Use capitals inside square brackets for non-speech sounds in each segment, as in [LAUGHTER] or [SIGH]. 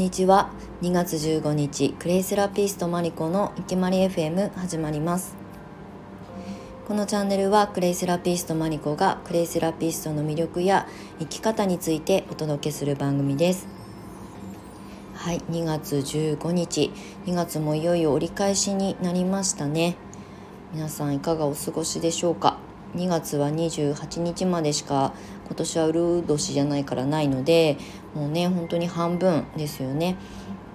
にちは。2月15日クレイセラピストマリコのいきまり FM 始まります。このチャンネルはクレイセラピストマリコがクレイセラピストの魅力や生き方についてお届けする番組です。はい2月15日。2月もいよいよ折り返しになりましたね。皆さんいかがお過ごしでしょうか？2月は28日までしか今年はウル年じゃないからないのでもうね本当に半分ですよね。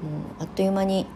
もうあっという間に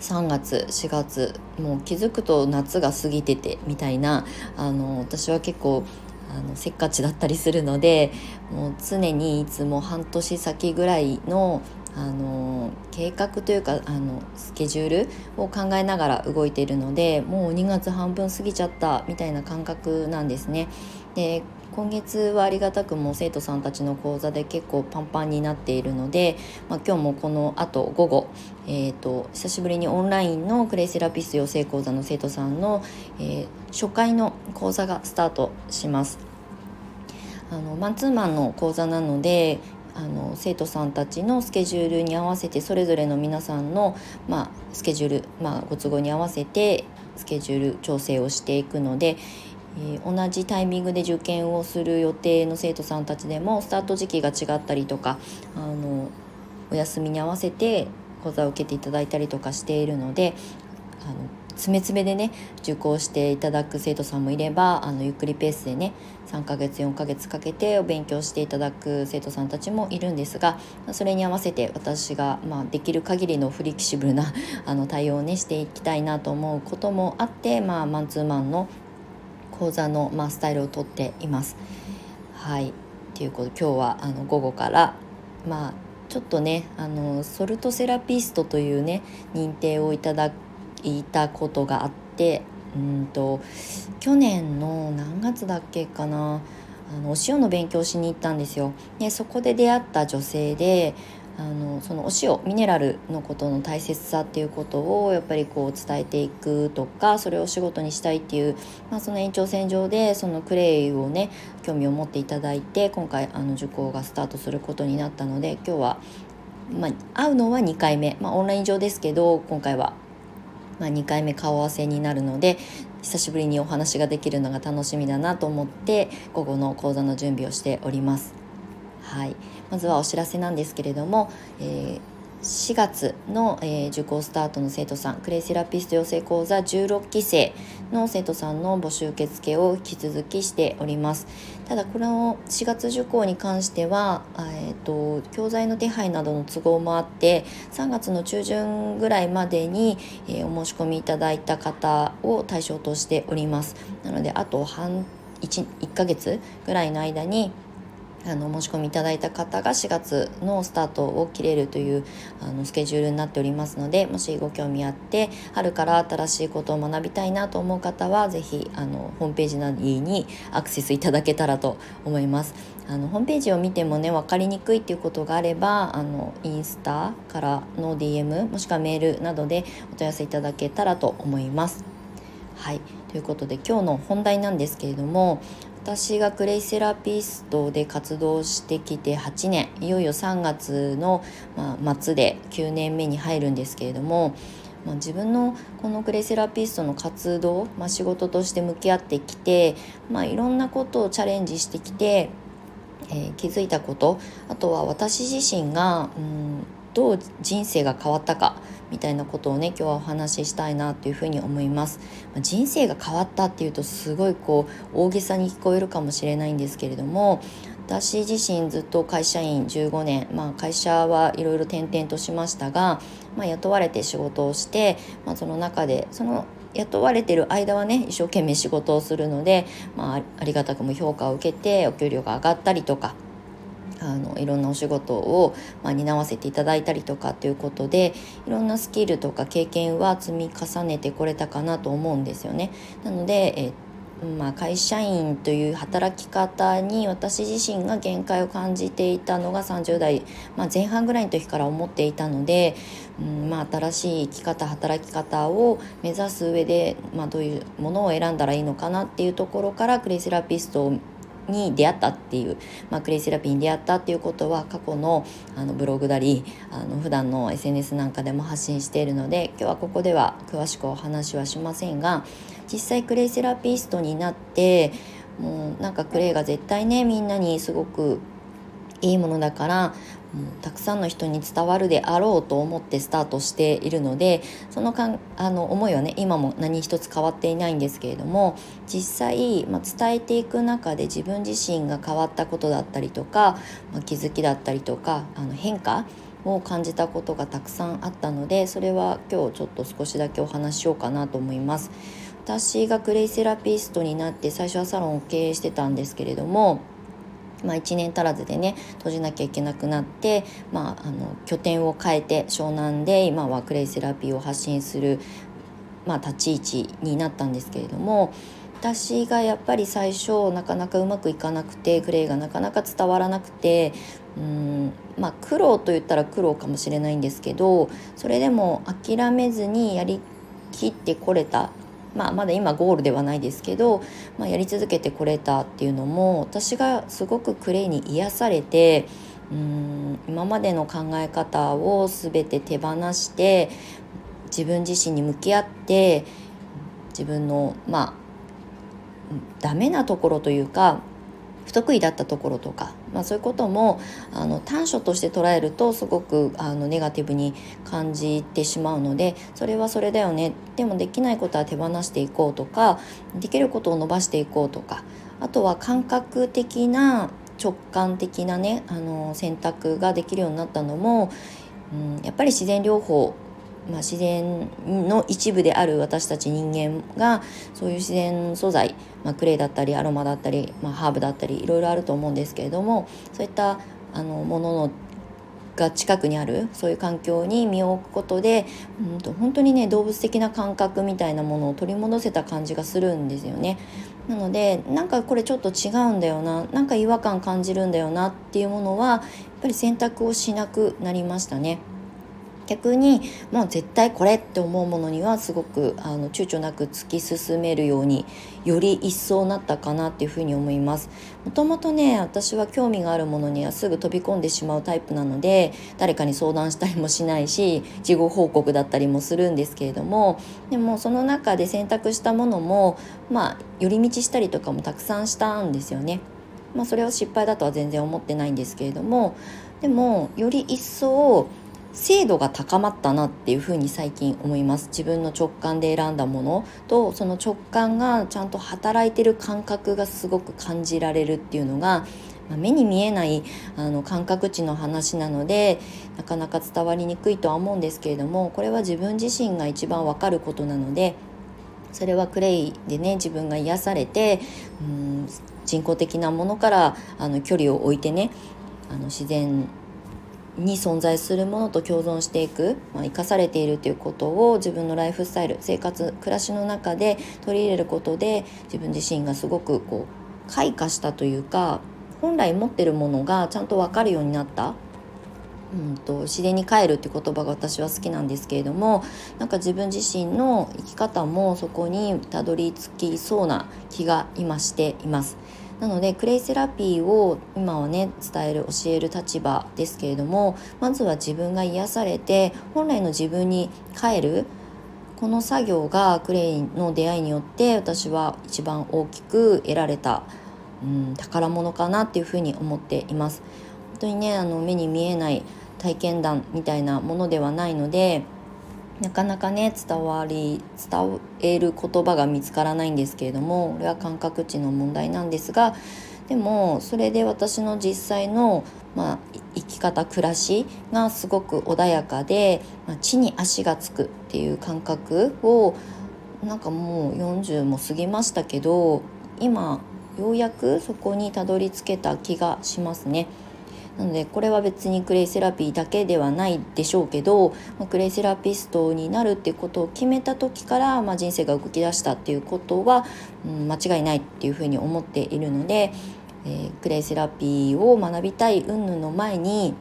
3月4月もう気づくと夏が過ぎててみたいなあの私は結構あのせっかちだったりするのでもう常にいつも半年先ぐらいのあの計画というかあのスケジュールを考えながら動いているのでもう2月半分過ぎちゃったみたいな感覚なんですね。で今月はありがたくも生徒さんたちの講座で結構パンパンになっているので、まあ、今日もこのあと午後、えーと、久しぶりにオンラインのクレイセラピスト養成講座の生徒さんの、えー、初回の講座がスタートします。あのマンツーマンの講座なのであの生徒さんたちのスケジュールに合わせてそれぞれの皆さんの、まあ、スケジュール、まあ、ご都合に合わせてスケジュール調整をしていくので、えー、同じタイミングで受験をする予定の生徒さんたちでもスタート時期が違ったりとかあのお休みに合わせて講座を受けていただいたりとかしているのであの詰め詰めでね受講していただく生徒さんもいればあのゆっくりペースでね3ヶ月4ヶ月かけてお勉強していただく生徒さんたちもいるんですがそれに合わせて私が、まあ、できる限りのフレキシブルな [LAUGHS] あの対応をねしていきたいなと思うこともあって、まあ、マンツーマンの講座の、まあ、スタイルをとっています。はいということ今日はあの午後からまあちょっとねあのソルトセラピストというね認定をいただいたことがあってうんと去年の何月だっけかなあのお塩の勉強しに行ったんですよ。でそこで出会った女性であのそのお塩ミネラルのことの大切さっていうことをやっぱりこう伝えていくとかそれを仕事にしたいっていう、まあ、その延長線上でそのクレイをね興味を持っていただいて今回あの受講がスタートすることになったので今日は、まあ、会うのは2回目、まあ、オンライン上ですけど今回はまあ、2回目顔合わせになるので久しぶりにお話ができるのが楽しみだなと思って午後の講座の準備をしております。はい、まずはお知らせなんですけれども、えー4月の、えー、受講スタートの生徒さんクレイセラピスト養成講座16期生の生徒さんの募集受付を引き続きしております。ただこの4月受講に関しては、えーと、教材の手配などの都合もあって3月の中旬ぐらいまでに、えー、お申し込みいただいた方を対象としております。なのであと半 1, 1ヶ月ぐらいの間にあの申し込みいただいた方が4月のスタートを切れるというあのスケジュールになっておりますのでもしご興味あって春から新しいことを学びたいなと思う方は是非あのホームページなりにアクセスいただけたらと思います。あのホームページを見てもね分かりにくいっていうことがあればあのインスタからの DM もしくはメールなどでお問い合わせいただけたらと思います。はいということで今日の本題なんですけれども私がクレイセラピストで活動してきて8年いよいよ3月の、まあ、末で9年目に入るんですけれども、まあ、自分のこのクレイセラピストの活動、まあ、仕事として向き合ってきて、まあ、いろんなことをチャレンジしてきて、えー、気づいたことあとは私自身がうんどう人生が変わったかみたいなことをね今日はお話ししたいなというふうに思います。ま人生が変わったっていうとすごいこう大げさに聞こえるかもしれないんですけれども私自身ずっと会社員15年、まあ、会社はいろいろ転々としましたが、まあ、雇われて仕事をして、まあ、その中でその雇われてる間はね一生懸命仕事をするので、まあ、ありがたくも評価を受けてお給料が上がったりとかあのいろんなお仕事を、まあ、担わせていただいたりとかということでいろんなスキルとか経験は積み重ねてこれたかなと思うんですよね。なので、えまあ、会社員という働き方に私自身が限界を感じていたのが30代、まあ、前半ぐらいの時から思っていたので、うんまあ、新しい生き方働き方を目指す上で、まあ、どういうものを選んだらいいのかなっていうところからクレイセラピストをに出会ったっていう、まあ、クレイセラピーに出会ったっていうことは過去のあのブログだりあの普段の SNS なんかでも発信しているので今日はここでは詳しくお話はしませんが実際クレイセラピストになってもうなんかクレイが絶対ねみんなにすごくいいものだからうんたくさんの人に伝わるであろうと思ってスタートしているのでそのかんあの思いはね今も何一つ変わっていないんですけれども実際、まあ、伝えていく中で自分自身が変わったことだったりとか、まあ、気づきだったりとかあの変化を感じたことがたくさんあったのでそれは今日ちょっと少しだけお話ししようかなと思います。私がクレイセラピストになって最初はサロンを経営してたんですけれどもまあ、1年足らずでね閉じなきゃいけなくなって、まあ、あの拠点を変えて湘南で今はクレイセラピーを発信する、まあ、立ち位置になったんですけれども私がやっぱり最初なかなかうまくいかなくてクレイがなかなか伝わらなくてうんまあ苦労と言ったら苦労かもしれないんですけどそれでも諦めずにやりきってこれたまあ、まだ今ゴールではないですけど、まあ、やり続けてこれたっていうのも私がすごくクレイに癒されてうん今までの考え方を全て手放して自分自身に向き合って自分のまあダメなところというか不得意だったところとか、まあ、そういうこともあの短所として捉えるとすごくあのネガティブに感じてしまうのでそれはそれだよね。でもできないことは手放していこうとかできることを伸ばしていこうとかあとは感覚的な直感的なねあの選択ができるようになったのも、うん、やっぱり自然療法まあ、自然の一部である私たち人間がそういう自然素材、まあ、クレイだったりアロマだったり、まあ、ハーブだったりいろいろあると思うんですけれどもそういったあのもののが近くにあるそういう環境に身を置くことでうんと本当にね動物的な感覚みたいなものを取り戻せた感じがするんですよね。なのでなんかこれちょっと違うんだよななんか違和感感じるんだよなっていうものはやっぱり選択をしなくなりましたね。逆にもう絶対これって思うものにはすごくあの躊躇なく突き進めるようにより一層なったかなっていうふうに思います。もともとね私は興味があるものにはすぐ飛び込んでしまうタイプなので誰かに相談したりもしないし事後報告だったりもするんですけれどもでもその中で選択したものもまあ寄り道したりとかもたくさんしたんですよね。まあそれは失敗だとは全然思ってないんですけれどもでもより一層精度が高まったなっていうふに最近思います。自分の直感で選んだものとその直感がちゃんと働いてる感覚がすごく感じられるっていうのがま目に見えないあの感覚値の話なのでなかなか伝わりにくいとは思うんですけれどもこれは自分自身が一番わかることなのでそれはクレイでね自分が癒されてうん人工的なものからあの距離を置いてねあの自然に存在するものと共存していく、まあ、生かされているということを自分のライフスタイル生活暮らしの中で取り入れることで自分自身がすごくこう開花したというか本来持ってるものがちゃんと分かるようになったうんと、自然に帰るって言葉が私は好きなんですけれどもなんか自分自身の生き方もそこにたどり着きそうな気が今しています。なのでクレイセラピーを今はね伝える教える立場ですけれどもまずは自分が癒されて本来の自分に帰るこの作業がクレイの出会いによって私は一番大きく得られた、うん、宝物かなっていうふうに思っています。本当にねあの目に見えない体験談みたいなものではないのでなかなかね伝わり伝える言葉が見つからないんですけれどもこれは感覚値の問題なんですがでもそれで私の実際の、まあ、生き方暮らしがすごく穏やかで、まあ、地に足がつくっていう感覚をなんかもう40も過ぎましたけど今ようやくそこにたどり着けた気がしますね。なのでこれは別にクレイセラピーだけではないでしょうけど、ま、クレイセラピストになるっていうことを決めた時から、まあ、人生が動き出したっていうことは、うん、間違いないっていうふうに思っているので、えー、クレイセラピーを学びたい云々の前に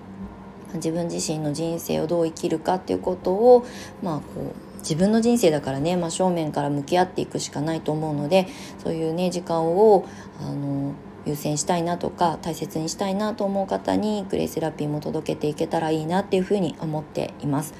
自分自身の人生をどう生きるかっていうことをまあこう自分の人生だからね、まあ、正面から向き合っていくしかないと思うのでそういうね時間をあの優先したいなとか大切にしたいなと思う方にグレイセラピーも届けていけたらいいなっていうふうに思っています。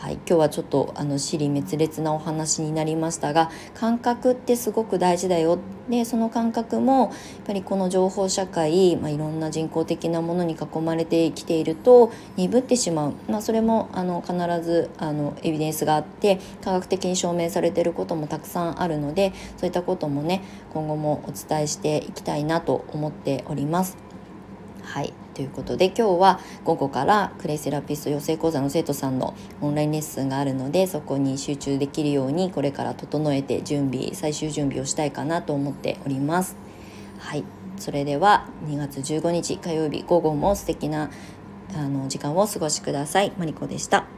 はい、今日はちょっとあの尻滅裂なお話になりましたが感覚ってすごく大事だよでその感覚もやっぱりこの情報社会、まあ、いろんな人工的なものに囲まれてきていると鈍ってしまう、まあ、それもあの必ずあのエビデンスがあって科学的に証明されてることもたくさんあるのでそういったこともね今後もお伝えしていきたいなと思っております。はいということで今日は午後からクレイセラピスト養成講座の生徒さんのオンラインレッスンがあるのでそこに集中できるようにこれから整えて準備最終準備をしたいかなと思っております。はいそれでは2月15日火曜日午後も素敵なあの時間をお過ごしください。マリコでした。